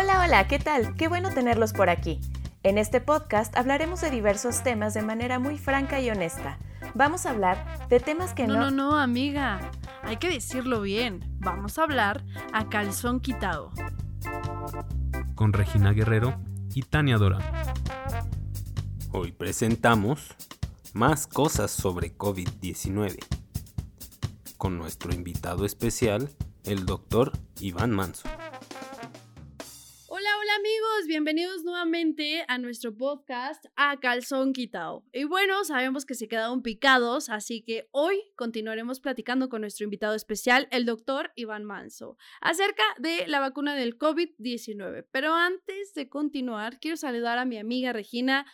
Hola, hola, ¿qué tal? Qué bueno tenerlos por aquí. En este podcast hablaremos de diversos temas de manera muy franca y honesta. Vamos a hablar de temas que no... No, no, no, amiga. Hay que decirlo bien. Vamos a hablar a calzón quitado. Con Regina Guerrero y Tania Dora. Hoy presentamos más cosas sobre COVID-19 con nuestro invitado especial, el doctor Iván Manso. Bienvenidos nuevamente a nuestro podcast A Calzón Quitado. Y bueno, sabemos que se quedaron picados, así que hoy continuaremos platicando con nuestro invitado especial, el doctor Iván Manso, acerca de la vacuna del COVID-19. Pero antes de continuar, quiero saludar a mi amiga Regina.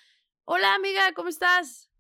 Hola amiga, ¿cómo estás?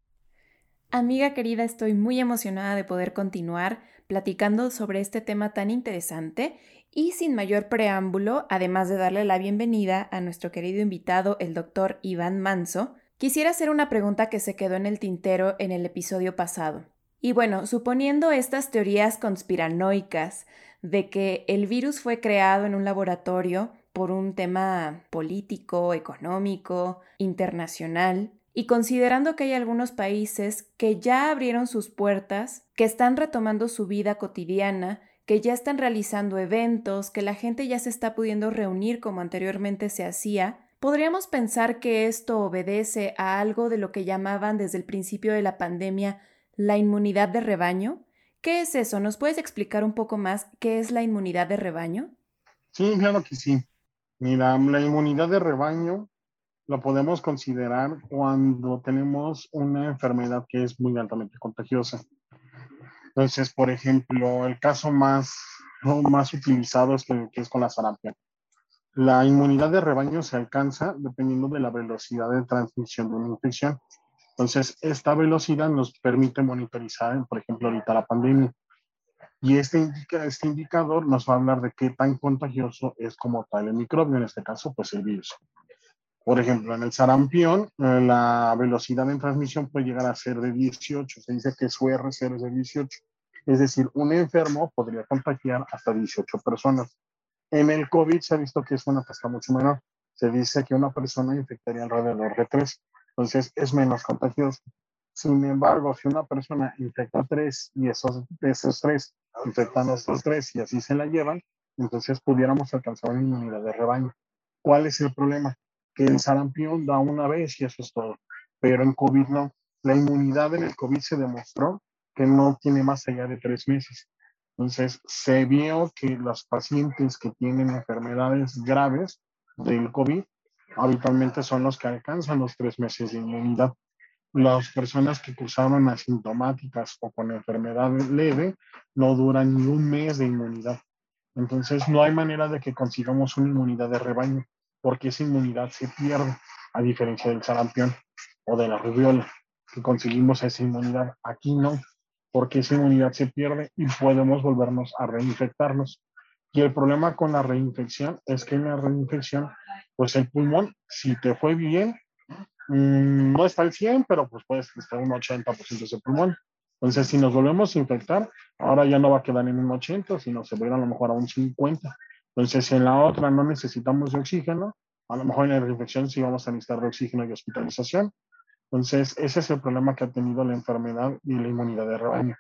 Amiga querida, estoy muy emocionada de poder continuar platicando sobre este tema tan interesante y sin mayor preámbulo, además de darle la bienvenida a nuestro querido invitado, el doctor Iván Manso, quisiera hacer una pregunta que se quedó en el tintero en el episodio pasado. Y bueno, suponiendo estas teorías conspiranoicas de que el virus fue creado en un laboratorio por un tema político, económico, internacional, y considerando que hay algunos países que ya abrieron sus puertas, que están retomando su vida cotidiana, que ya están realizando eventos, que la gente ya se está pudiendo reunir como anteriormente se hacía, podríamos pensar que esto obedece a algo de lo que llamaban desde el principio de la pandemia la inmunidad de rebaño. ¿Qué es eso? ¿Nos puedes explicar un poco más qué es la inmunidad de rebaño? Sí, claro que sí. Mira, la inmunidad de rebaño lo podemos considerar cuando tenemos una enfermedad que es muy altamente contagiosa. Entonces, por ejemplo, el caso más, más utilizado es que, es con la sarampión. La inmunidad de rebaño se alcanza dependiendo de la velocidad de transmisión de una infección. Entonces, esta velocidad nos permite monitorizar, por ejemplo, ahorita la pandemia. Y este, este indicador nos va a hablar de qué tan contagioso es como tal el microbio, en este caso, pues el virus. Por ejemplo, en el sarampión, eh, la velocidad de transmisión puede llegar a ser de 18. Se dice que su R0 es de 18. Es decir, un enfermo podría contagiar hasta 18 personas. En el COVID se ha visto que es una tasa mucho menor. Se dice que una persona infectaría alrededor de 3. Entonces, es menos contagioso. Sin embargo, si una persona infecta a 3 y esos, esos 3 infectan a estos 3 y así se la llevan, entonces pudiéramos alcanzar una inmunidad de rebaño. ¿Cuál es el problema? Que el sarampión da una vez y eso es todo. Pero en COVID no. La inmunidad en el COVID se demostró que no tiene más allá de tres meses. Entonces, se vio que los pacientes que tienen enfermedades graves del COVID habitualmente son los que alcanzan los tres meses de inmunidad. Las personas que cursaron asintomáticas o con enfermedad leve no duran ni un mes de inmunidad. Entonces, no hay manera de que consigamos una inmunidad de rebaño porque esa inmunidad se pierde, a diferencia del sarampión o de la rubiola, que conseguimos esa inmunidad. Aquí no, porque esa inmunidad se pierde y podemos volvernos a reinfectarnos. Y el problema con la reinfección es que en la reinfección, pues el pulmón, si te fue bien, mm, no está al 100, pero pues puedes estar un 80% de pulmón. Entonces, si nos volvemos a infectar, ahora ya no va a quedar en un 80, sino se va a ir a lo mejor a un 50. Entonces, en la otra no necesitamos de oxígeno, a lo mejor en la reinfección sí vamos a necesitar de oxígeno y hospitalización. Entonces, ese es el problema que ha tenido la enfermedad y la inmunidad de rebaño.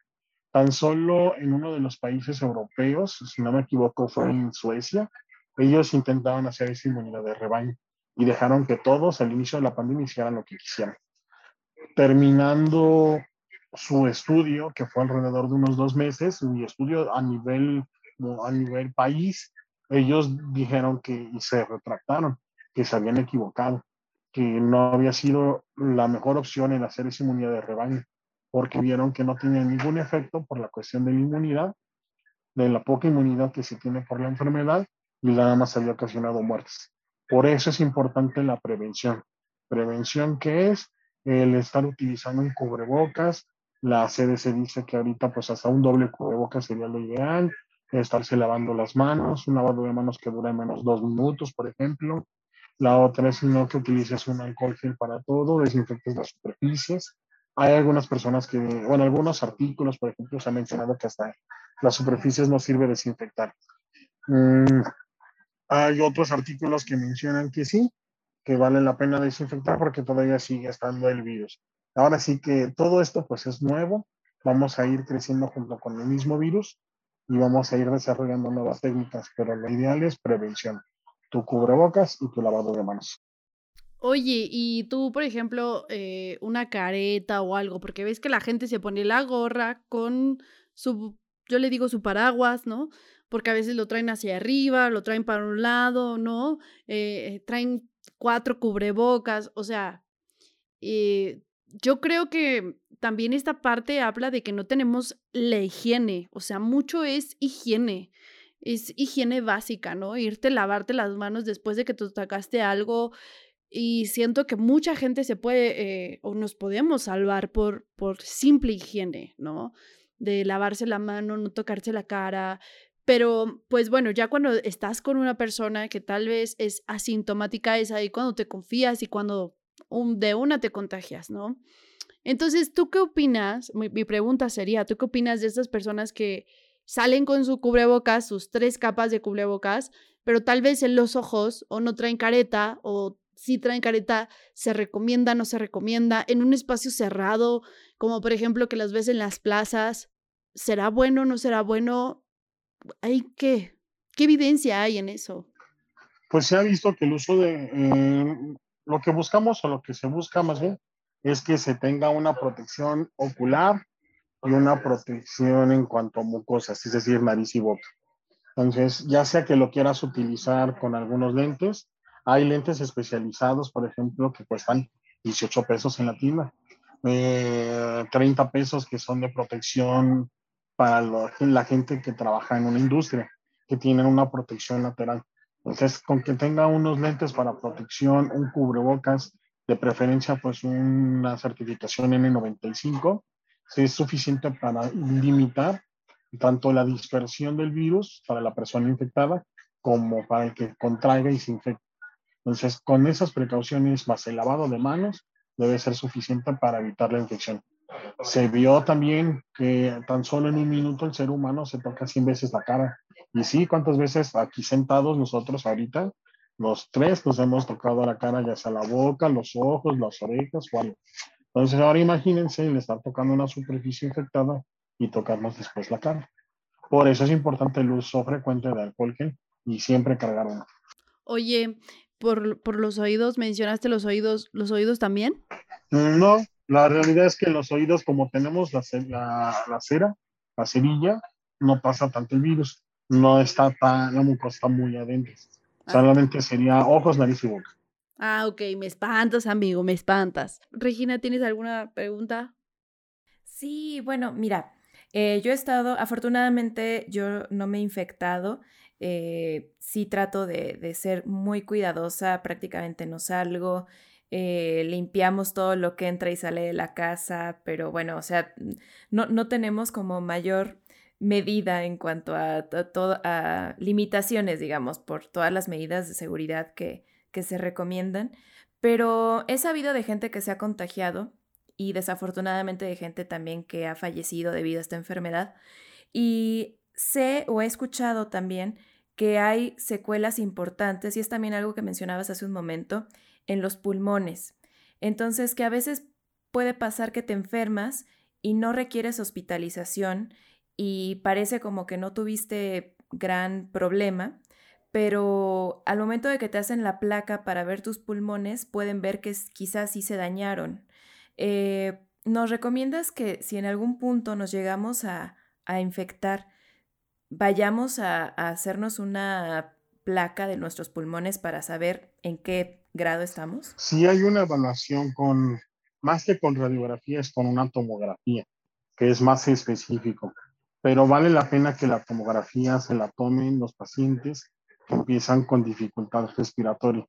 Tan solo en uno de los países europeos, si no me equivoco, fue en Suecia, ellos intentaban hacer esa inmunidad de rebaño y dejaron que todos al inicio de la pandemia hicieran lo que quisieran. Terminando su estudio, que fue alrededor de unos dos meses, mi estudio a nivel, a nivel país, ellos dijeron que y se retractaron, que se habían equivocado, que no había sido la mejor opción en hacer esa inmunidad de rebaño, porque vieron que no tenía ningún efecto por la cuestión de la inmunidad, de la poca inmunidad que se tiene por la enfermedad y nada más había ocasionado muertes. Por eso es importante la prevención. Prevención que es el estar utilizando un cubrebocas. La CDC dice que ahorita pues hasta un doble cubrebocas sería lo ideal estarse lavando las manos, un lavado de manos que dura menos dos minutos, por ejemplo. La otra es no que utilices un alcohol gel para todo, desinfectes las superficies. Hay algunas personas que, bueno, algunos artículos, por ejemplo, se ha mencionado que hasta las superficies no sirve desinfectar. Mm, Hay otros artículos que mencionan que sí, que vale la pena desinfectar porque todavía sigue estando el virus. Ahora sí que todo esto pues es nuevo, vamos a ir creciendo junto con el mismo virus y vamos a ir desarrollando nuevas técnicas, pero lo ideal es prevención, tu cubrebocas y tu lavado de manos. Oye, y tú, por ejemplo, eh, una careta o algo, porque ves que la gente se pone la gorra con su, yo le digo su paraguas, ¿no? Porque a veces lo traen hacia arriba, lo traen para un lado, ¿no? Eh, traen cuatro cubrebocas, o sea, eh, yo creo que también esta parte habla de que no tenemos la higiene, o sea, mucho es higiene, es higiene básica, ¿no? Irte lavarte las manos después de que te sacaste algo y siento que mucha gente se puede eh, o nos podemos salvar por, por simple higiene, ¿no? De lavarse la mano, no tocarse la cara, pero, pues bueno, ya cuando estás con una persona que tal vez es asintomática, es ahí cuando te confías y cuando de una te contagias, ¿no? Entonces, ¿tú qué opinas? Mi, pregunta sería, ¿tú qué opinas de estas personas que salen con su cubrebocas, sus tres capas de cubrebocas, pero tal vez en los ojos o no traen careta o si traen careta, se recomienda, no se recomienda, en un espacio cerrado, como por ejemplo que las ves en las plazas, ¿será bueno, no será bueno? ¿Hay qué? ¿Qué evidencia hay en eso? Pues se ha visto que el uso de eh, lo que buscamos o lo que se busca más bien es que se tenga una protección ocular y una protección en cuanto a mucosas, es decir, nariz y boca. Entonces, ya sea que lo quieras utilizar con algunos lentes, hay lentes especializados, por ejemplo, que cuestan 18 pesos en la tienda, eh, 30 pesos que son de protección para la gente que trabaja en una industria, que tienen una protección lateral. Entonces, con que tenga unos lentes para protección, un cubrebocas, de preferencia pues una certificación N95, es suficiente para limitar tanto la dispersión del virus para la persona infectada como para el que contraiga y se infecte. Entonces, con esas precauciones más el lavado de manos debe ser suficiente para evitar la infección. Se vio también que tan solo en un minuto el ser humano se toca 100 veces la cara. Y sí, ¿cuántas veces aquí sentados nosotros ahorita, los tres nos hemos tocado la cara, ya sea la boca, los ojos, las orejas o algo? Entonces ahora imagínense el estar tocando una superficie infectada y tocarnos después la cara. Por eso es importante el uso frecuente de alcohol gel y siempre cargar uno. Oye, por, por los oídos, mencionaste los oídos, ¿los oídos también? No, la realidad es que los oídos, como tenemos la, la, cera, la cerilla, no pasa tanto el virus. No está tan, la mucosa está muy adentro. Ah. Solamente sería ojos, nariz y boca. Ah, ok, me espantas, amigo, me espantas. Regina, ¿tienes alguna pregunta? Sí, bueno, mira, eh, yo he estado, afortunadamente yo no me he infectado, eh, sí trato de, de, ser muy cuidadosa, prácticamente no salgo, eh, limpiamos todo lo que entra y sale de la casa, pero bueno, o sea, no, no tenemos como mayor medida en cuanto a, a, limitaciones, digamos, por todas las medidas de seguridad que, que se recomiendan, pero he sabido de gente que se ha contagiado y desafortunadamente de gente también que ha fallecido debido a esta enfermedad. Y sé o he escuchado también que hay secuelas importantes, y es también algo que mencionabas hace un momento, en los pulmones. Entonces, que a veces puede pasar que te enfermas y no requieres hospitalización y parece como que no tuviste gran problema, pero al momento de que te hacen la placa para ver tus pulmones, pueden ver que quizás sí se dañaron. Eh, ¿Nos recomiendas que si en algún punto nos llegamos a, a infectar, vayamos a, a hacernos una placa de nuestros pulmones para saber en qué grado estamos? Sí, hay una evaluación con, más que con radiografías, con una tomografía, que es más específico. Pero vale la pena que la tomografía se la tomen los pacientes que empiezan con dificultad respiratoria.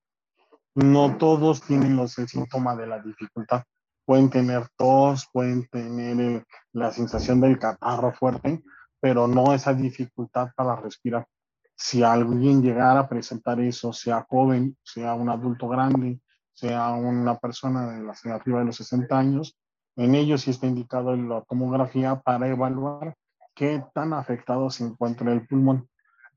No todos tienen los, el síntoma de la dificultad. Pueden tener tos, pueden tener la sensación del catarro fuerte, pero no esa dificultad para respirar si alguien llegara a presentar eso, sea joven, sea un adulto grande, sea una persona de la, arriba de los 60 años, en ellos sí está indicado la tomografía para evaluar qué tan afectado se encuentra el pulmón.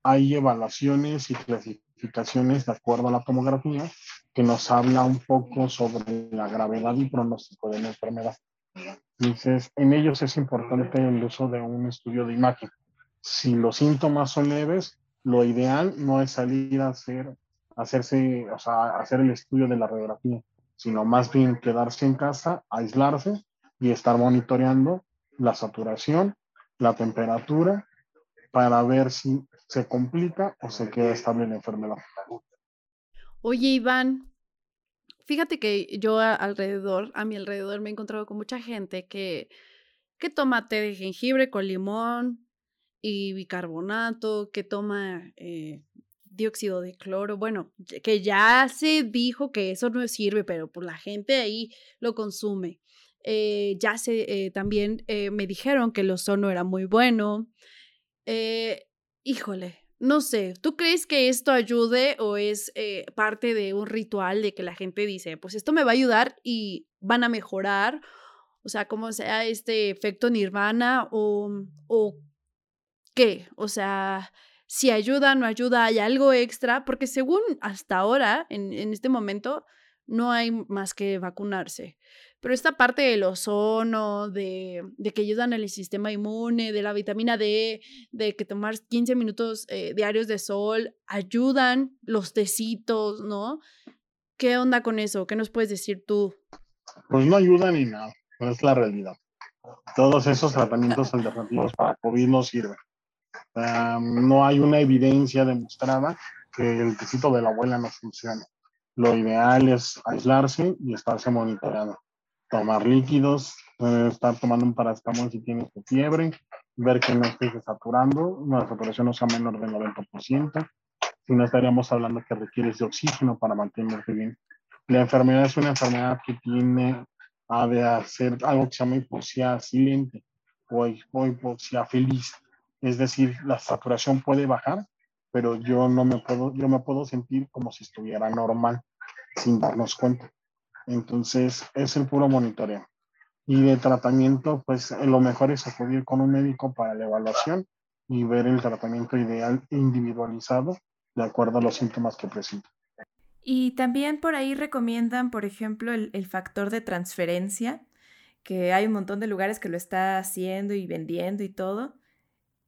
Hay evaluaciones y clasificaciones de acuerdo a la tomografía que nos habla un poco sobre la gravedad y pronóstico de la enfermedad. Entonces, en ellos es importante el uso de un estudio de imagen. Si los síntomas son leves, lo ideal no es salir a hacer, hacerse, o sea, hacer el estudio de la radiografía, sino más bien quedarse en casa, aislarse y estar monitoreando la saturación, la temperatura, para ver si se complica o se queda estable la enfermedad. Oye, Iván, fíjate que yo alrededor, a mi alrededor, me he encontrado con mucha gente que, que toma té de jengibre con limón y bicarbonato, que toma eh, dióxido de cloro. Bueno, que ya se dijo que eso no sirve, pero por la gente ahí lo consume. Eh, ya se eh, también me dijeron que el ozono era muy bueno. híjole, no sé, ¿tú crees que esto ayude o es eh, parte de un ritual de que la gente dice, pues esto me va a ayudar y van a mejorar? O sea, como sea este efecto nirvana o, o qué? O sea, si ayuda, no ayuda, hay algo extra, porque según hasta ahora, en, en este momento, no hay más que vacunarse. Pero esta parte del ozono, de, de, que ayudan al sistema inmune, de la vitamina D, de que tomar 15 minutos eh, diarios de sol, ayudan los tecitos, ¿no? ¿Qué onda con eso? ¿Qué nos puedes decir tú? Pues no ayuda ni nada, pero es la realidad. Todos esos tratamientos alternativos para COVID no sirven. no hay una evidencia demostrada que el tecito de la abuela no funcione. Lo ideal es aislarse y estarse monitoreando tomar líquidos, estar tomando un paracetamol si tienes fiebre, ver que no estés saturando, la saturación no sea menor del 90%, si no estaríamos hablando que requieres de oxígeno para mantenerte bien. La enfermedad es una enfermedad que tiene a de hacer algo que se llama hipoxia silente o, hipoxia feliz. Es decir, la saturación puede bajar, pero yo no me puedo, yo me puedo sentir como si estuviera normal sin darnos cuenta. Entonces, es el puro monitoreo. Y de tratamiento, pues lo mejor es acudir con un médico para la evaluación y ver el tratamiento ideal individualizado de acuerdo a los síntomas que presenta. Y también por ahí recomiendan, por ejemplo, el, el, factor de transferencia, que hay un montón de lugares que lo está haciendo y vendiendo y todo.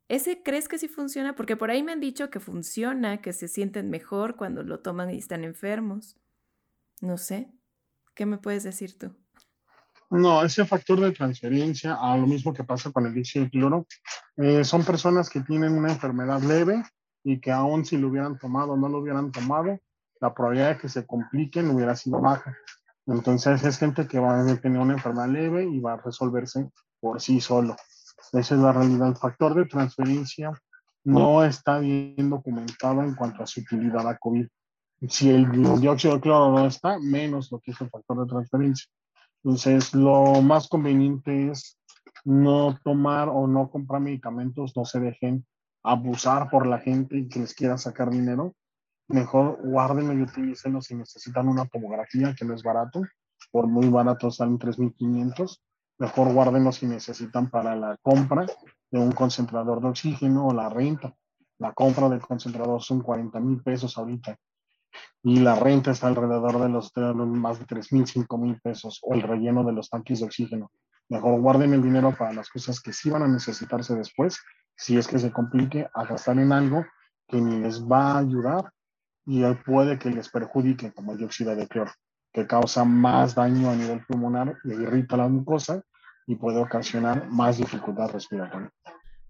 ¿Ese crees que sí funciona? Porque por ahí me han dicho que funciona, que se sienten mejor cuando lo toman y están enfermos. No sé. ¿Qué me puedes decir tú? No, ese factor de transferencia, a lo mismo que pasa con el dióxido de cloro, eh, son personas que tienen una enfermedad leve y que aún si lo hubieran tomado o no lo hubieran tomado, la probabilidad de que se compliquen hubiera sido baja. Entonces es gente que va a tener una enfermedad leve y va a resolverse por sí solo. Esa es la realidad. El factor de transferencia no está bien documentado en cuanto a su utilidad a COVID si el dióxido de cloro no está, menos lo que es el factor de transferencia. Entonces, lo más conveniente es no tomar o no comprar medicamentos, no se dejen abusar por la gente que les quiera sacar dinero. Mejor guárdenlo y utilícenlo si necesitan una tomografía, que no es barato. Por muy barato salen 3.500. Mejor guárdenlo si necesitan para la compra de un concentrador de oxígeno o la renta. La compra del concentrador son 40 mil pesos ahorita y la renta está alrededor de los más de 3 mil, 5 mil pesos o el relleno de los tanques de oxígeno. Mejor guarden el dinero para las cosas que sí van a necesitarse después, si es que se complique a gastar en algo que ni les va a ayudar y puede que les perjudique, como el dióxido de cloro, que causa más daño a nivel pulmonar y irrita la mucosa y puede ocasionar más dificultad respiratoria.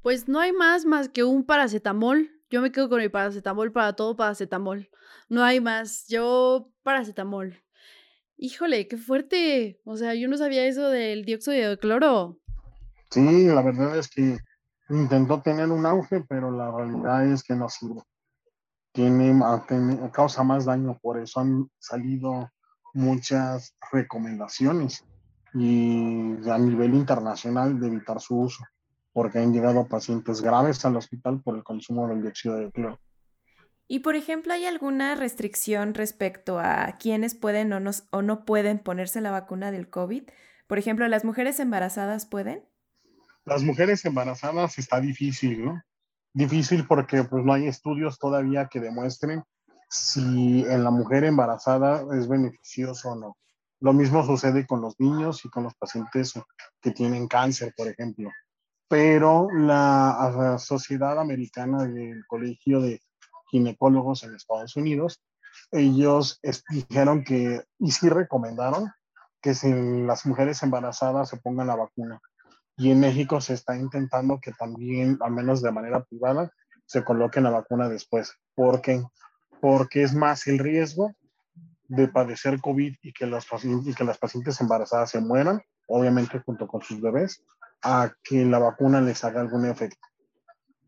Pues no hay más más que un paracetamol yo me quedo con mi paracetamol para todo, paracetamol. No hay más. Yo, paracetamol. Híjole, qué fuerte. O sea, yo no sabía eso del dióxido de cloro. Sí, la verdad es que intentó tener un auge, pero la realidad es que no sirve. Tiene, causa más daño, por eso han salido muchas recomendaciones y a nivel internacional de evitar su uso porque han llegado pacientes graves al hospital por el consumo del dióxido de cloro. Y por ejemplo, ¿hay alguna restricción respecto a quiénes pueden o no, o no pueden ponerse la vacuna del COVID? Por ejemplo, ¿las mujeres embarazadas pueden? Las mujeres embarazadas está difícil, ¿no? Difícil porque pues no hay estudios todavía que demuestren si en la mujer embarazada es beneficioso o no. Lo mismo sucede con los niños y con los pacientes que tienen cáncer, por ejemplo. Pero la Sociedad Americana del Colegio de Ginecólogos en Estados Unidos, ellos dijeron que, y sí recomendaron, que si las mujeres embarazadas se pongan la vacuna. Y en México se está intentando que también, al menos de manera privada, se coloquen la vacuna después. ¿Por qué? Porque es más el riesgo de padecer COVID y que, los, y que las pacientes embarazadas se mueran, obviamente junto con sus bebés, a que la vacuna les haga algún efecto.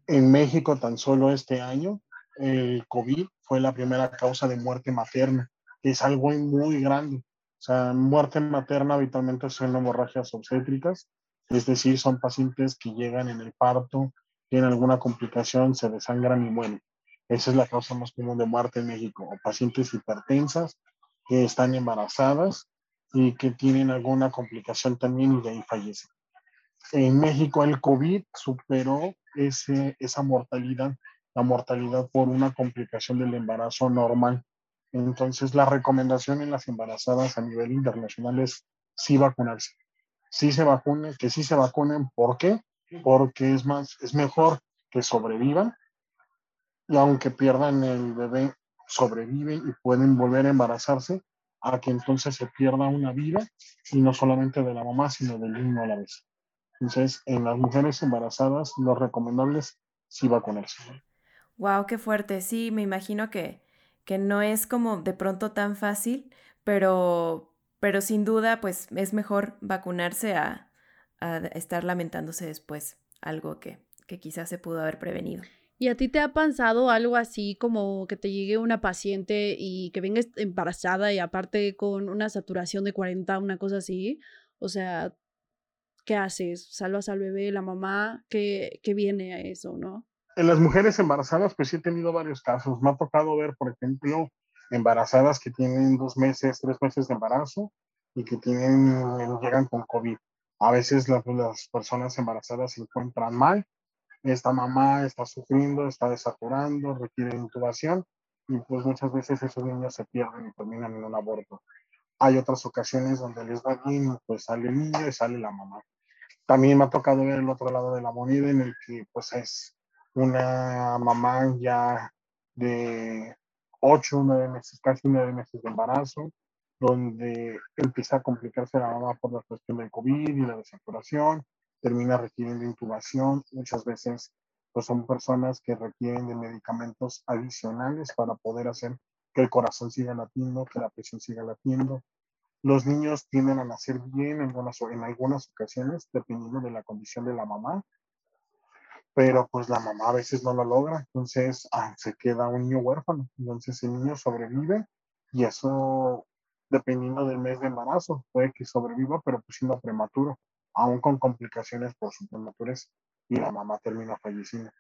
En México, tan solo este año, el COVID fue la primera causa de muerte materna, que es algo muy grande. O sea, muerte materna habitualmente son hemorragias obstétricas, es decir, son pacientes que llegan en el parto, tienen alguna complicación, se desangran y mueren. Esa es la causa más común de muerte en México, o pacientes hipertensas que están embarazadas y que tienen alguna complicación también y de ahí fallecen. En México el COVID superó ese, esa mortalidad, la mortalidad por una complicación del embarazo normal. Entonces la recomendación en las embarazadas a nivel internacional es sí vacunarse. Sí se vacunen, que sí se vacunen. ¿Por qué? Porque es más, es mejor que sobrevivan y aunque pierdan el bebé, sobreviven y pueden volver a embarazarse, a que entonces se pierda una vida y no solamente de la mamá, sino del niño a la vez. Entonces, en las mujeres embarazadas, lo recomendable es sí vacunarse. Wow, qué fuerte. Sí, me imagino que, que no es como de pronto tan fácil, pero, pero sin duda, pues es mejor vacunarse a, a estar lamentándose después, algo que, que quizás se pudo haber prevenido. ¿Y a ti te ha pasado algo así como que te llegue una paciente y que venga embarazada y aparte con una saturación de 40, una cosa así? O sea, ¿qué haces? ¿Salvas al bebé, la mamá? ¿Qué, qué viene a eso, no? En las mujeres embarazadas, pues sí he tenido varios casos. Me ha tocado ver, por ejemplo, embarazadas que tienen dos meses, tres meses de embarazo y que tienen, llegan con COVID. A veces las, las personas embarazadas se encuentran mal esta mamá está sufriendo, está desaturando, requiere intubación y pues muchas veces esos niños se pierden y terminan en un aborto. Hay otras ocasiones donde les va bien, pues sale el niño y sale la mamá. También me ha tocado ver el otro lado de la moneda en el que pues es una mamá ya de 8, 9 meses, casi 9 meses de embarazo, donde empieza a complicarse la mamá por la cuestión del COVID y la desaturación, termina requiriendo intubación. Muchas veces pues son personas que requieren de medicamentos adicionales para poder hacer que el corazón siga latiendo, que la presión siga latiendo. Los niños tienden a nacer bien en algunas, ocasiones, dependiendo de la condición de la mamá, pero pues la mamá a veces no lo logra, entonces ah, se queda un niño huérfano, entonces el niño sobrevive y eso, dependiendo del mes de embarazo, puede que sobreviva, pero pues siendo prematuro. Aún con complicaciones por su prematurez y la mamá termina falleciendo.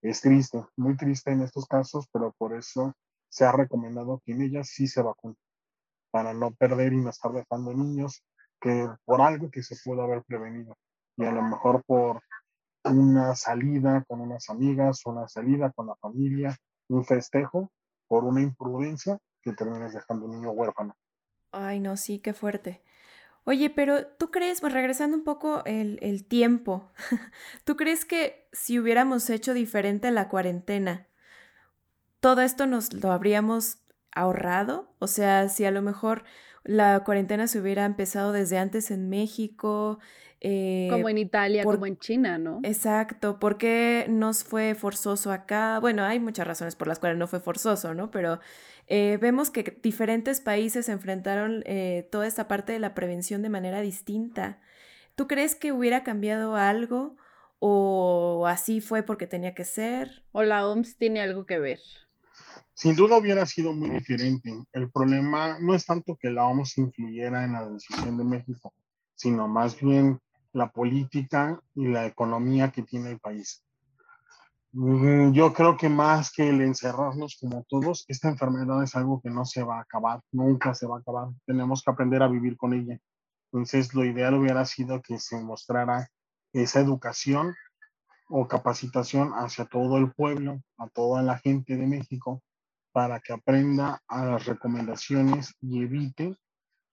Es triste, muy triste en estos casos, pero por eso se ha recomendado que en ellas sí se vacunen, para no perder y no estar dejando niños que por algo que se pudo haber prevenido y a lo mejor por una salida con unas amigas, una salida con la familia, un festejo, por una imprudencia que termines dejando un niño huérfano. Ay, no, sí, qué fuerte. Oye, pero tú crees, pues regresando un poco el, tiempo, ¿tú crees que si hubiéramos hecho diferente la cuarentena, todo esto nos lo habríamos ahorrado? O sea, si a lo mejor la cuarentena se hubiera empezado desde antes en México. Eh, como en Italia, como en China, ¿no? Exacto. ¿Por qué nos fue forzoso acá? Bueno, hay muchas razones por las cuales no fue forzoso, ¿no? Pero eh, vemos que diferentes países enfrentaron eh, toda esta parte de la prevención de manera distinta. ¿Tú crees que hubiera cambiado algo o así fue porque tenía que ser? ¿O la OMS tiene algo que ver? Sin duda hubiera sido muy diferente. El problema no es tanto que la OMS influyera en la decisión de México, sino más bien la política y la economía que tiene el país. Mm, yo creo que más que el encerrarnos como todos, esta enfermedad es algo que no se va a acabar, nunca se va a acabar. Tenemos que aprender a vivir con ella. Entonces, lo ideal hubiera sido que se mostrara esa educación o capacitación hacia todo el pueblo, a toda la gente de México, para que aprenda a las recomendaciones y evite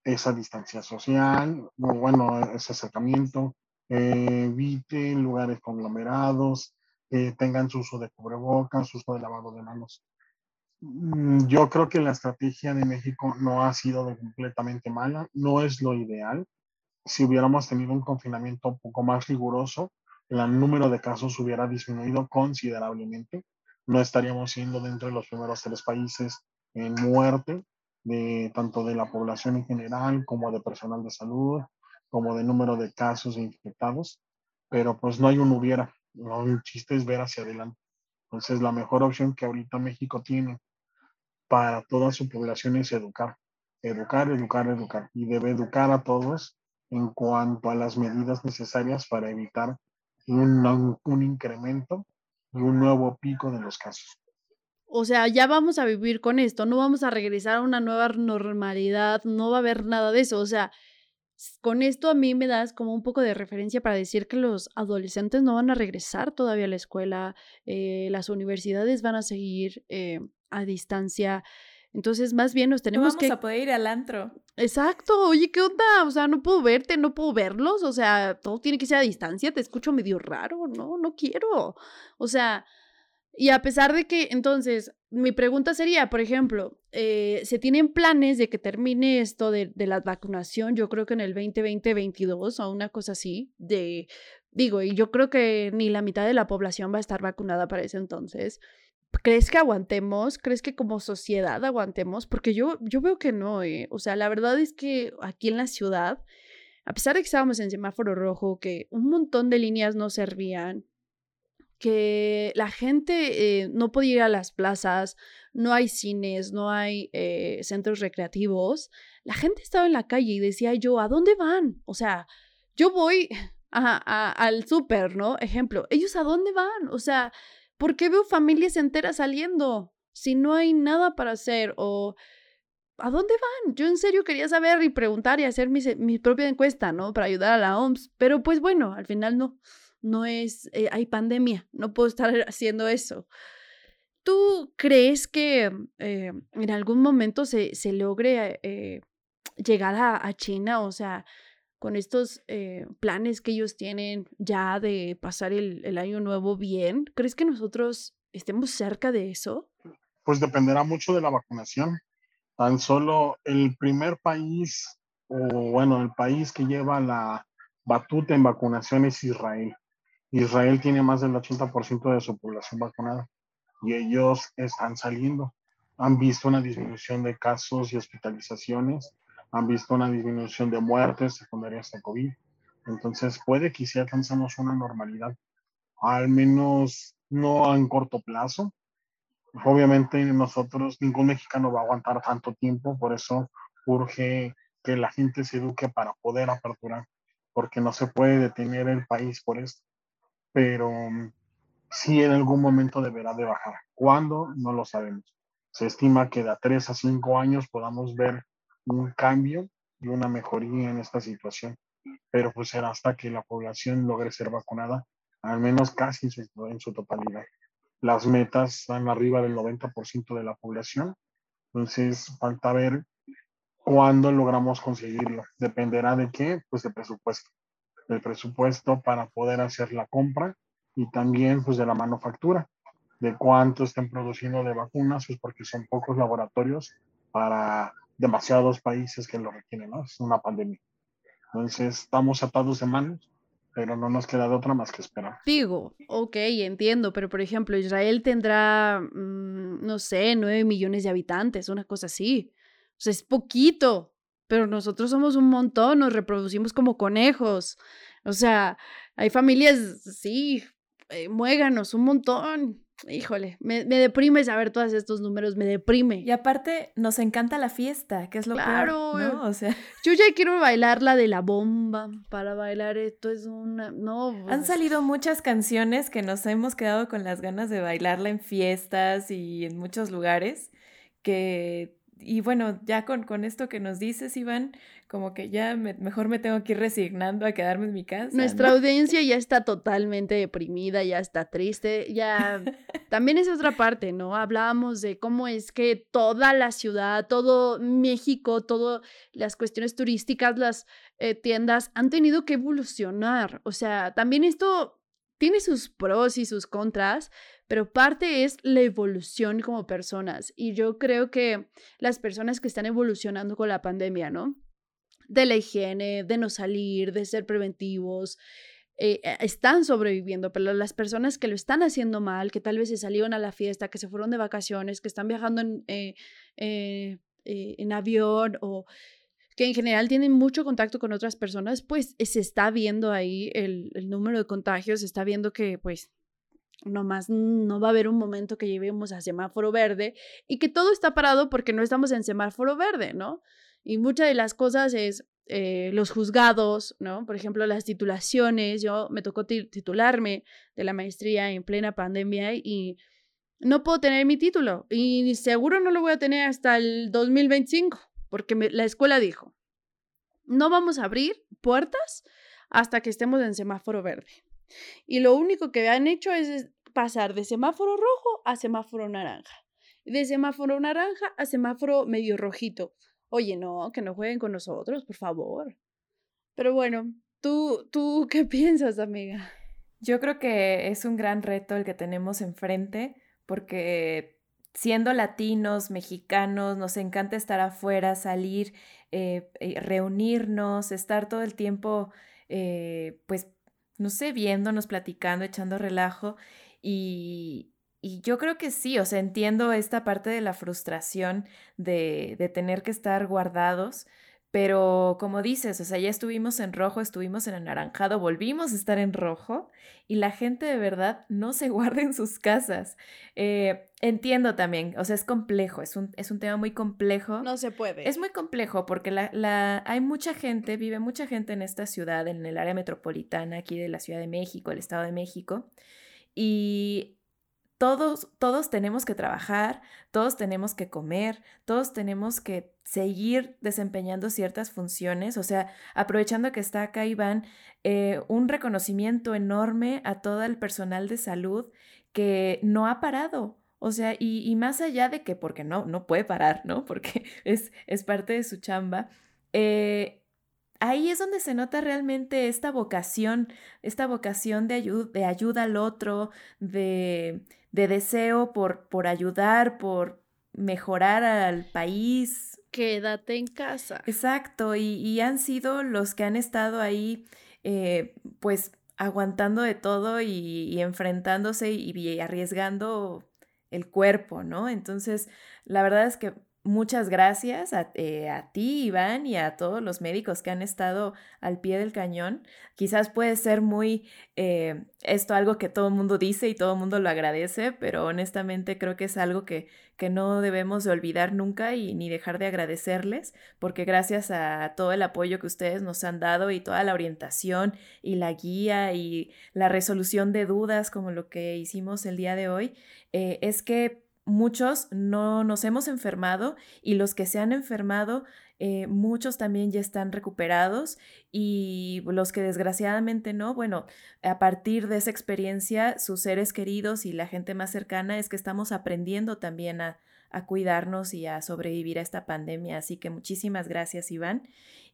esa distancia social, bueno, ese acercamiento, eh, evite lugares conglomerados, eh, tengan su uso de cubrebocas, su uso de lavado de manos. Mm, yo creo que la estrategia de México no ha sido completamente mala, no es lo ideal. Si hubiéramos tenido un confinamiento un poco más riguroso, el número de casos hubiera disminuido considerablemente. No estaríamos siendo dentro de los primeros tres países en muerte, tanto de la población en general como de personal de salud, como de número de casos infectados. Pero pues no hay un hubiera. ¿no? Chiste es ver hacia adelante. Entonces, la mejor opción que ahorita México tiene para toda su población es educar, educar, educar, educar. Y debe educar a todos en cuanto a las medidas necesarias para evitar un, un incremento un nuevo pico de los casos. O sea, ya vamos a vivir con esto, no vamos a regresar a una nueva normalidad, no va a haber nada de eso. O sea, con esto a mí me das como un poco de referencia para decir que los adolescentes no van a regresar todavía a la escuela, eh, las universidades van a seguir eh, a distancia. Entonces, más bien nos tenemos no vamos que... a poder ir al antro. Exacto. Oye, ¿qué onda? O sea, no puedo verte, no puedo verlos. O sea, todo tiene que ser a distancia. Te escucho medio raro. No, no quiero. O sea, y a pesar de que, entonces, mi pregunta sería, por ejemplo, eh, ¿se tienen planes de que termine esto de, de la vacunación? Yo creo que en el 2020-2022 o una cosa así, de, digo, y yo creo que ni la mitad de la población va a estar vacunada para ese entonces. ¿Crees que aguantemos? ¿Crees que como sociedad aguantemos? Porque yo, yo veo que no, ¿eh? O sea, la verdad es que aquí en la ciudad, a pesar de que estábamos en semáforo rojo, que un montón de líneas no servían, que la gente eh, no podía ir a las plazas, no hay cines, no hay eh, centros recreativos, la gente estaba en la calle y decía yo, ¿a dónde van? O sea, yo voy al súper, ¿no? Ejemplo, ¿ellos a dónde van? O sea, ¿Por qué veo familias enteras saliendo si no hay nada para hacer? O ¿a dónde van? Yo en serio quería saber y preguntar y hacer mi, mi propia encuesta, ¿no? Para ayudar a la OMS. Pero pues bueno, al final no, no es, eh, hay pandemia, no puedo estar haciendo eso. ¿Tú crees que eh, en algún momento se, se logre eh, llegar a, a, China? O sea, con estos eh, planes que ellos tienen ya de pasar el, el, año nuevo bien, ¿crees que nosotros estemos cerca de eso? Pues dependerá mucho de la vacunación. Tan solo el primer país, o bueno, el país que lleva la batuta en vacunación es Israel. Israel tiene más del 80% de su población vacunada y ellos están saliendo. Han visto una disminución de casos y hospitalizaciones han visto una disminución de muertes secundarias a COVID. Entonces puede que si alcanzamos una normalidad, al menos no en corto plazo. Obviamente nosotros, ningún mexicano va a aguantar tanto tiempo, por eso urge que la gente se eduque para poder aperturar, porque no se puede detener el país por esto. Pero sí en algún momento deberá de bajar. ¿Cuándo? No lo sabemos. Se estima que de a a cinco años podamos ver un cambio y una mejoría en esta situación. Pero pues será hasta que la población logre ser vacunada, al menos casi en su, totalidad. Las metas están arriba del 90% de la población, entonces falta ver cuándo logramos conseguirlo. Dependerá de qué, pues de presupuesto. Del presupuesto para poder hacer la compra y también pues de la manufactura, de cuánto estén produciendo de vacunas, pues porque son pocos laboratorios para demasiados países que lo requieren, ¿no? Es una pandemia. Entonces, estamos atados de manos, pero no nos queda de otra más que esperar. Digo, ok, entiendo, pero por ejemplo, Israel tendrá, mmm, no sé, nueve millones de habitantes, una cosa así. O sea, es poquito, pero nosotros somos un montón, nos reproducimos como conejos. O sea, hay familias, sí, eh, muéganos, un montón híjole, me, me, deprime saber todos estos números, me deprime. Y aparte, nos encanta la fiesta, que es lo claro, peor, ¿no? O sea... Yo ya quiero bailar la de la bomba, para bailar esto es una... No, Han pues salido muchas canciones que nos hemos quedado con las ganas de bailarla en fiestas y en muchos lugares, que y bueno, ya con, con esto que nos dices, Iván, como que ya mejor me tengo que ir resignando a quedarme en mi casa. Nuestra audiencia ya está totalmente deprimida, ya está triste, ya también es otra parte, ¿no? Hablábamos de cómo es que toda la ciudad, todo México, todas las cuestiones turísticas, las eh, tiendas han tenido que evolucionar. O sea, también esto tiene sus pros y sus contras, pero parte es la evolución como personas. Y yo creo que las personas que están evolucionando con la pandemia, ¿no? De la higiene, de no salir, de ser preventivos, eh, eh, están sobreviviendo, pero las personas que lo están haciendo mal, que tal vez se salieron a la fiesta, que se fueron de vacaciones, que están viajando en, eh, en avión o que en general tienen mucho contacto con otras personas, pues se está viendo ahí el, número de contagios, se está viendo que pues nomás no va a haber un momento que lleguemos a semáforo verde y que todo está parado porque no estamos en semáforo verde, ¿no? Y muchas de las cosas es eh, los juzgados, ¿no? Por ejemplo, las titulaciones. Yo me tocó titularme de la maestría en plena pandemia y no puedo tener mi título y seguro no lo voy a tener hasta el 2025 porque la escuela dijo, no vamos a abrir puertas hasta que estemos en semáforo verde. Y lo único que han hecho es pasar de semáforo rojo a semáforo naranja. De semáforo naranja a semáforo medio rojito. Oye, no, que no jueguen con nosotros, por favor. Pero bueno, ¿tú, tú qué piensas, amiga? Yo creo que es un gran reto el que tenemos enfrente, porque siendo latinos, mexicanos, nos encanta estar afuera, salir, eh, eh, reunirnos, estar todo el tiempo, eh, pues, no sé, viéndonos, platicando, echando relajo. Y, y, yo creo que sí, o sea, entiendo esta parte de la frustración de, de tener que estar guardados, pero como dices, o sea, ya estuvimos en rojo, estuvimos en anaranjado, volvimos a estar en rojo y la gente de verdad no se guarda en sus casas. Eh, entiendo también, o sea, es complejo, es un, es un tema muy complejo. No se puede. Es muy complejo porque la, la, hay mucha gente, vive mucha gente en esta ciudad, en el área metropolitana aquí de la Ciudad de México, el Estado de México, y todos, todos tenemos que trabajar, todos tenemos que comer, todos tenemos que seguir desempeñando ciertas funciones. O sea, aprovechando que está acá Iván, eh, un reconocimiento enorme a todo el personal de salud que no ha parado. O sea, y, más allá de que, porque no, no puede parar, ¿no? Porque es, es parte de su chamba. Eh, ahí es donde se nota realmente esta vocación, esta vocación de, de ayuda al otro, de, de deseo por, por ayudar, por mejorar al país. Quédate en casa. Exacto, y, han sido los que han estado ahí, eh, pues aguantando de todo y, enfrentándose y, arriesgando el cuerpo, ¿no? Entonces, la verdad es que muchas gracias eh, a, ti, Iván, y a todos los médicos que han estado al pie del cañón. Quizás puede ser muy eh, esto algo que todo el mundo dice y todo el mundo lo agradece, pero honestamente creo que es algo que, que no debemos de olvidar nunca y ni dejar de agradecerles, porque gracias a todo el apoyo que ustedes nos han dado y toda la orientación y la guía y la resolución de dudas como lo que hicimos el día de hoy, eh, es que muchos no nos hemos enfermado y los que se han enfermado, eh, muchos también ya están recuperados y los que desgraciadamente no, bueno, a partir de esa experiencia, sus seres queridos y la gente más cercana es que estamos aprendiendo también a, a cuidarnos y a sobrevivir a esta pandemia. Así que muchísimas gracias, Iván.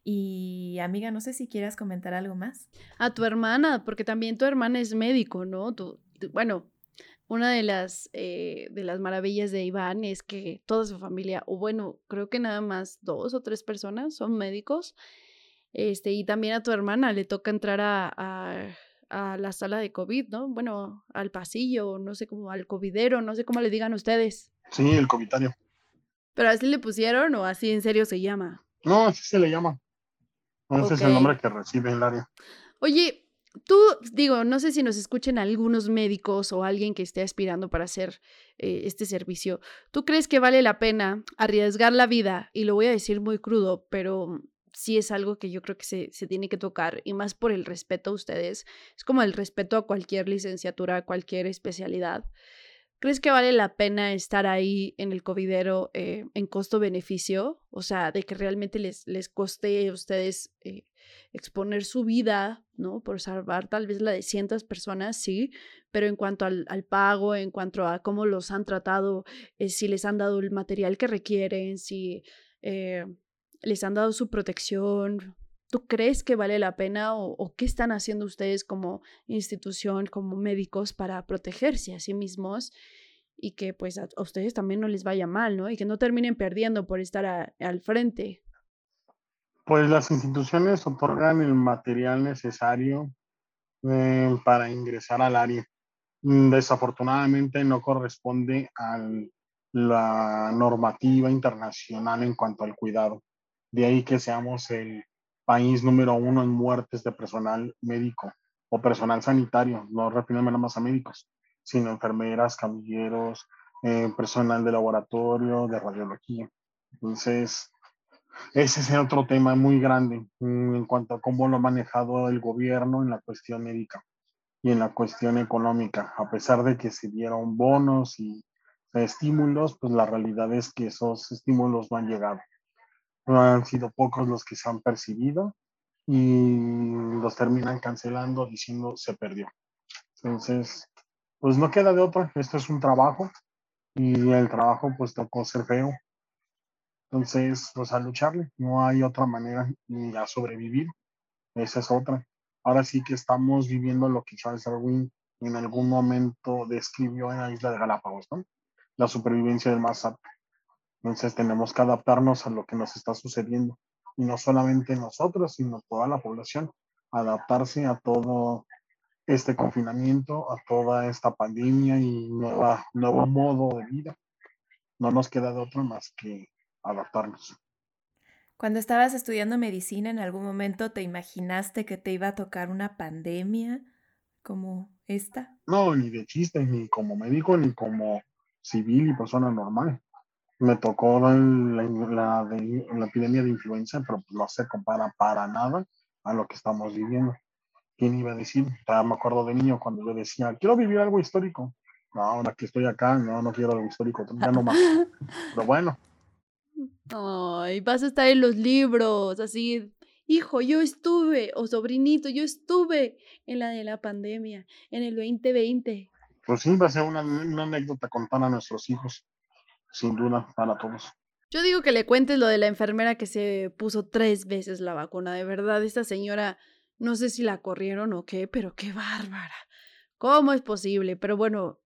Y amiga, no sé si quieras comentar algo más. A tu hermana, porque también tu hermana es médico, ¿no? bueno, una de las, eh, de las maravillas de Iván es que toda su familia, o bueno, creo que nada más dos o tres personas son médicos. Este, y también a tu hermana le toca entrar a, a, la sala de COVID, ¿no? Bueno, al pasillo, no sé cómo, al covidero, no sé cómo le digan ustedes. Sí, el covitario. ¿Pero así le pusieron o así en serio se llama? No, así se le llama. Ese es el nombre que recibe el área. Oye, Tú, digo, no sé si nos escuchen algunos médicos o alguien que esté aspirando para hacer eh, este servicio. ¿Tú crees que vale la pena arriesgar la vida? Y lo voy a decir muy crudo, pero sí es algo que yo creo que se, se, tiene que tocar y más por el respeto a ustedes. Es como el respeto a cualquier licenciatura, a cualquier especialidad. ¿Crees que vale la pena estar ahí en el covidero eh, en costo-beneficio? O sea, de que realmente les, les coste a ustedes eh, exponer su vida, ¿no? Por salvar tal vez la de cientos personas, sí, pero en cuanto al, pago, en cuanto a cómo los han tratado, eh, si les han dado el material que requieren, si les han dado su protección, ¿Tú crees que vale la pena o, qué están haciendo ustedes como institución, como médicos para protegerse a sí mismos y que pues a, ustedes también no les vaya mal, ¿no? Y que no terminen perdiendo por estar al frente. Pues las instituciones otorgan el material necesario eh, para ingresar al área. Mm, desafortunadamente no corresponde a la normativa internacional en cuanto al cuidado. De ahí que seamos el país número uno en muertes de personal médico o personal sanitario, no refiriéndome nada más a médicos, sino enfermeras, camilleros, eh, personal de laboratorio, de radiología. Entonces, ese es otro tema muy grande mm, en cuanto a cómo lo ha manejado el gobierno en la cuestión médica y en la cuestión económica. A pesar de que se dieron bonos y estímulos, pues la realidad es que esos estímulos no han llegado no han sido pocos los que se han percibido y los terminan cancelando diciendo se perdió. Entonces, pues no queda de otra, esto es un trabajo y el trabajo pues tocó ser feo. Entonces, pues a lucharle, no hay otra manera ni a sobrevivir, esa es otra. Ahora sí que estamos viviendo lo que Charles Darwin en algún momento describió en la isla de Galápagos, ¿no? La supervivencia del más apto. Entonces tenemos que adaptarnos a lo que nos está sucediendo. Y no solamente nosotros, sino toda la población. Adaptarse a todo este confinamiento, a toda esta pandemia y nueva, nuevo modo de vida. No nos queda de otro más que adaptarnos. Cuando estabas estudiando medicina, ¿en algún momento te imaginaste que te iba a tocar una pandemia como esta? No, ni de chiste, ni como médico, ni como civil y persona normal me tocó la, la, epidemia de influenza, pero pues, no se compara para nada a lo que estamos viviendo. ¿Quién iba a decir? Me acuerdo de niño cuando yo decía, quiero vivir algo histórico. No, ahora que estoy acá, no, no quiero algo histórico, ya no más. Pero bueno. Ay, vas a estar en los libros, así, hijo, yo estuve, o sobrinito, yo estuve en la de la pandemia, en el 2020. Pues sí, va a ser una, una anécdota contar a nuestros hijos sin duda, para todos. Yo digo que le cuentes lo de la enfermera que se puso tres veces la vacuna. De verdad, esta señora, no sé si la corrieron o qué, pero qué bárbara. ¿Cómo es posible? Pero bueno,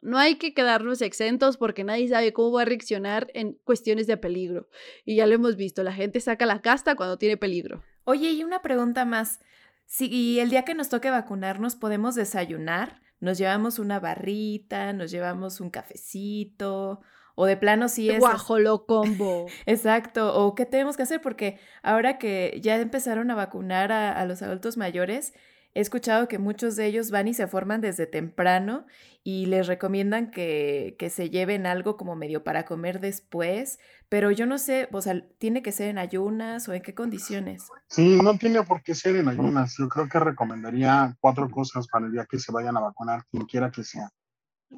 no hay que quedarnos exentos porque nadie sabe cómo va a reaccionar en cuestiones de peligro. Y ya lo hemos visto, la gente saca la casta cuando tiene peligro. Oye, y una pregunta más. Si el día que nos toque vacunarnos podemos desayunar, nos llevamos una barrita, nos llevamos un cafecito o de plano sí es... Guajolo combo. Exacto. O qué tenemos que hacer porque ahora que ya empezaron a vacunar a, los adultos mayores, he escuchado que muchos de ellos van y se forman desde temprano y les recomiendan que, que, se lleven algo como medio para comer después, pero yo no sé, o sea, ¿tiene que ser en ayunas o en qué condiciones? Sí, no tiene por qué ser en ayunas. Yo creo que recomendaría cuatro cosas para el día que se vayan a vacunar, quien quiera que sea.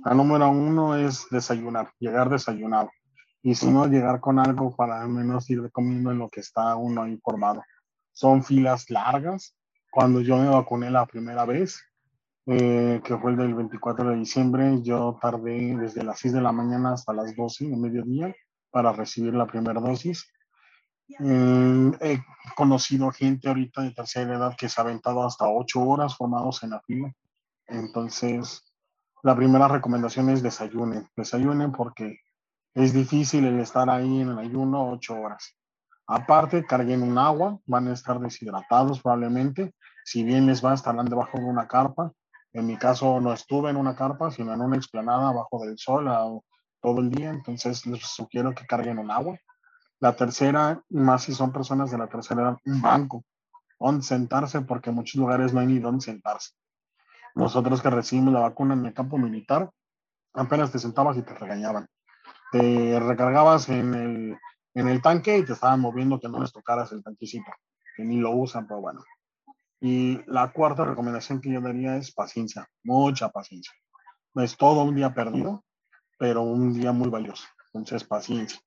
La número uno es desayunar, llegar desayunado. Y si no, llegar con algo para al menos ir comiendo en lo que está uno ahí formado. Son filas largas. Cuando yo me vacuné la primera vez, eh, que fue el del 24 de diciembre, yo tardé desde las 6 de la mañana hasta las 12 de mediodía para recibir la primera dosis. Mm, he conocido gente ahorita de tercera edad que se ha aventado hasta 8 horas formados en la fila. Entonces, la primera recomendación es desayunen. Desayunen porque es difícil el estar ahí en el ayuno ocho horas. Aparte, carguen un agua, van a estar deshidratados probablemente. Si bien les va, estarán debajo de una carpa. En mi caso no estuve en una carpa, sino en una explanada bajo del sol todo el día. Entonces les sugiero que carguen un agua. La tercera, más si son personas de la tercera edad, un banco. Donde sentarse porque en muchos lugares no hay ni dónde sentarse. Nosotros que recibimos la vacuna en el campo militar, apenas te sentabas y te regañaban. Te recargabas en el, en el tanque y te estaban moviendo que no les tocaras el tanquecito, que ni lo usan, pero bueno. Y la cuarta recomendación que yo daría es paciencia, mucha paciencia. Es todo un día perdido, pero un día muy valioso. Entonces, paciencia.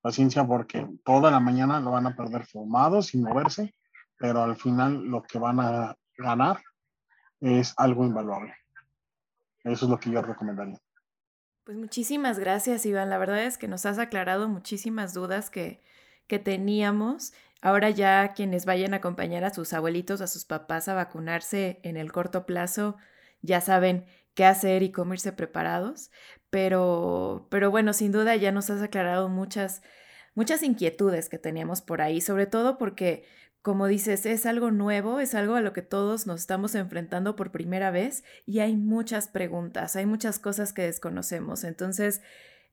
Paciencia porque toda la mañana lo van a perder fumados sin moverse, pero al final lo que van a ganar es algo invaluable. Eso es lo que yo recomendaría. Pues muchísimas gracias, Iván. La verdad es que nos has aclarado muchísimas dudas que, que teníamos. Ahora ya quienes vayan a acompañar a sus abuelitos, a sus papás a vacunarse en el corto plazo, ya saben qué hacer y cómo irse preparados. Pero, pero bueno, sin duda ya nos has aclarado muchas, muchas inquietudes que teníamos por ahí, sobre todo porque como dices, es algo nuevo, es algo a lo que todos nos estamos enfrentando por primera vez y hay muchas preguntas, hay muchas cosas que desconocemos. Entonces,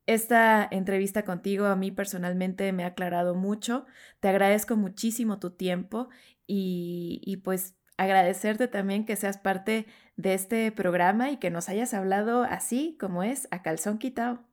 esta entrevista contigo a mí personalmente me ha aclarado mucho. Te agradezco muchísimo tu tiempo y, y pues agradecerte también que seas parte de este programa y que nos hayas hablado así como es, a calzón quitado.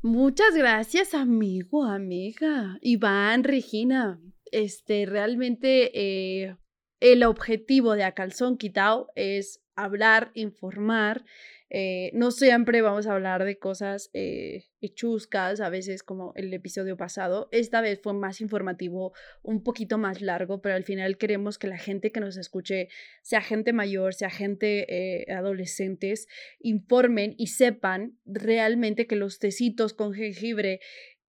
Muchas gracias, amigo, amiga. Iván, Regina, este, realmente eh, el objetivo de A Calzón Quitado es hablar, informar. Eh, no siempre vamos a hablar de cosas eh, chuscas, a veces como el episodio pasado. Esta vez fue más informativo, un poquito más largo, pero al final queremos que la gente que nos escuche, sea gente mayor, sea gente adolescentes, informen y sepan realmente que los tecitos con jengibre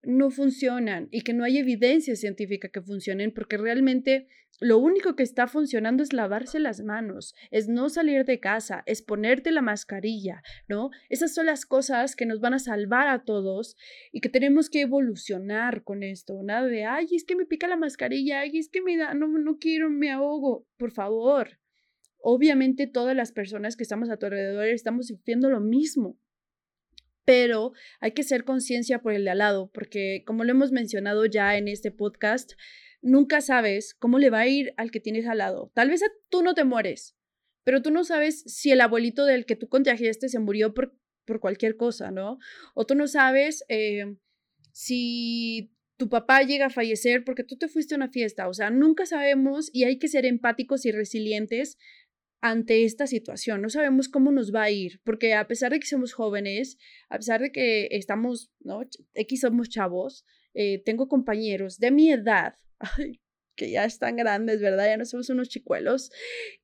no funcionan y que no hay evidencia científica que funcionen porque realmente lo único que está funcionando es lavarse las manos, es no salir de casa, es ponerte la mascarilla, ¿no? Esas son las cosas que nos van a salvar a todos y que tenemos que evolucionar con esto. Nada de, ay, es que me pica la mascarilla, ay, es que me da, no, no quiero, me ahogo. Por favor. Obviamente todas las personas que estamos a tu alrededor estamos sufriendo lo mismo pero hay que ser conciencia por el de al lado, porque como lo hemos mencionado ya en este podcast, nunca sabes cómo le va a ir al que tienes al lado. Tal vez tú no te mueres, pero tú no sabes si el abuelito del que tú contagiaste se murió por, por cualquier cosa, ¿no? O tú no sabes eh, si tu papá llega a fallecer porque tú te fuiste a una fiesta. O sea, nunca sabemos y hay que ser empáticos y resilientes ante esta situación. No sabemos cómo nos va a ir, porque a pesar de que somos jóvenes, a pesar de que estamos, ¿no? X somos chavos, eh, tengo compañeros de mi edad, que ya están grandes, ¿verdad? Ya no somos unos chicuelos,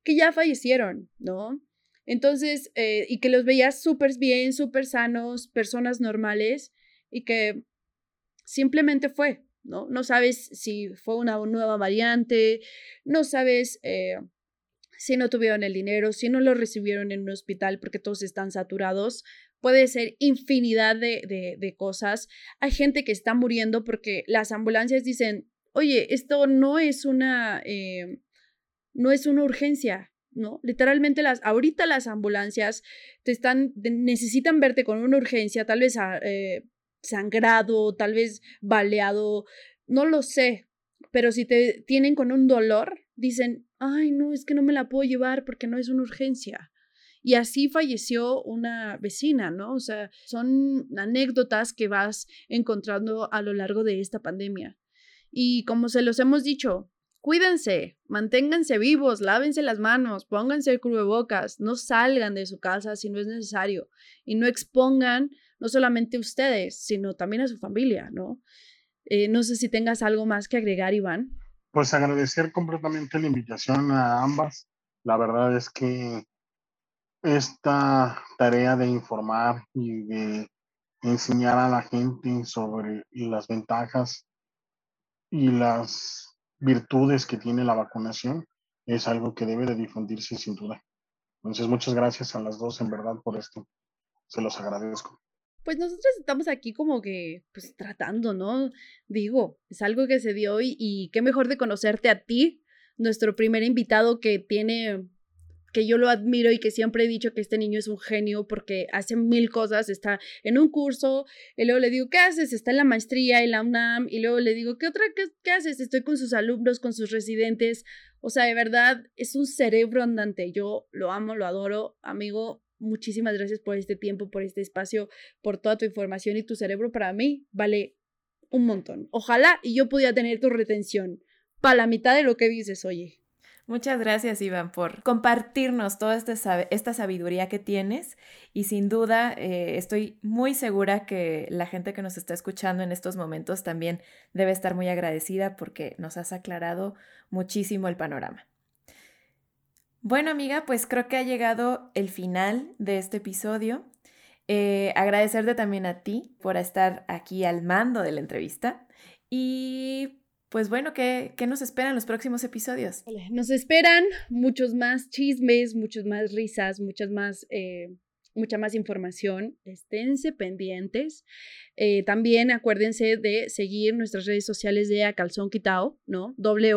que ya fallecieron, ¿no? Entonces, eh, y que los veías súper bien, súper sanos, personas normales, y que simplemente fue, ¿no? No sabes si fue una nueva variante, no sabes... Eh, si no tuvieron el dinero, si no lo recibieron en un hospital porque todos están saturados. Puede ser infinidad de, cosas. Hay gente que está muriendo porque las ambulancias dicen, oye, esto no es una, eh, no es una urgencia, ¿no? Literalmente las, ahorita las ambulancias te están, necesitan verte con una urgencia, tal vez ah, eh, sangrado, tal vez baleado, no lo sé, pero si te tienen con un dolor, dicen, ay, no, es que no me la puedo llevar porque no es una urgencia. Y así falleció una vecina, ¿no? O sea, son anécdotas que vas encontrando a lo largo de esta pandemia. Y como se los hemos dicho, cuídense, manténganse vivos, lávense las manos, pónganse el cubrebocas, no salgan de su casa si no es necesario y no expongan no solamente ustedes, sino también a su familia, ¿no? Eh, no sé si tengas algo más que agregar, Iván pues agradecer completamente la invitación a ambas. La verdad es que esta tarea de informar y de enseñar a la gente sobre las ventajas y las virtudes que tiene la vacunación es algo que debe de difundirse sin duda. Entonces, muchas gracias a las dos en verdad por esto. Se los agradezco pues nosotros estamos aquí como que, pues tratando, ¿no? Digo, es algo que se dio y, y qué mejor de conocerte a ti, nuestro primer invitado que tiene, que yo lo admiro y que siempre he dicho que este niño es un genio porque hace mil cosas, está en un curso, y luego le digo, ¿qué haces? Está en la maestría, en la UNAM, y luego le digo, ¿qué otra, qué, qué haces? Estoy con sus alumnos, con sus residentes. O sea, de verdad, es un cerebro andante. Yo lo amo, lo adoro, amigo Muchísimas gracias por este tiempo, por este espacio, por toda tu información y tu cerebro para mí vale un montón. Ojalá y yo pudiera tener tu retención para la mitad de lo que dices, oye. Muchas gracias, Iván, por compartirnos toda esta, sabiduría que tienes y sin duda eh, estoy muy segura que la gente que nos está escuchando en estos momentos también debe estar muy agradecida porque nos has aclarado muchísimo el panorama. Bueno, amiga, pues creo que ha llegado el final de este episodio. Eh, agradecerte también a ti por estar aquí al mando de la entrevista y pues bueno, ¿qué, ¿qué, nos esperan los próximos episodios? Nos esperan muchos más chismes, muchos más risas, muchas más, eh, mucha más información. Esténse pendientes. Eh, también acuérdense de seguir nuestras redes sociales de A Calzón Quitao, ¿no? Doble.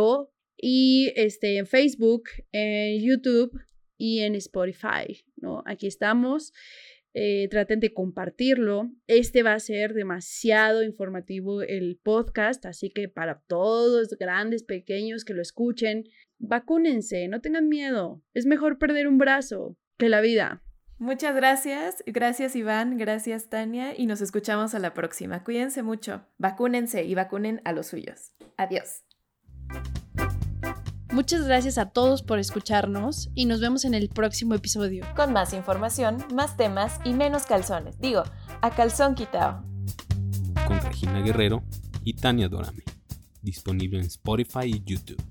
Y este, en Facebook, en YouTube y en Spotify, ¿no? Aquí estamos. Eh, traten de compartirlo. Este va a ser demasiado informativo el podcast, así que para todos, grandes, pequeños, que lo escuchen, vacúnense, no tengan miedo. Es mejor perder un brazo que la vida. Muchas gracias, gracias Iván, gracias Tania y nos escuchamos a la próxima. Cuídense mucho, vacúnense y vacunen a los suyos. Adiós. Muchas gracias a todos por escucharnos y nos vemos en el próximo episodio. Con más información, más temas y menos calzones. Digo, a calzón quitado. Con Regina Guerrero y Tania Dorame. Disponible en Spotify y YouTube.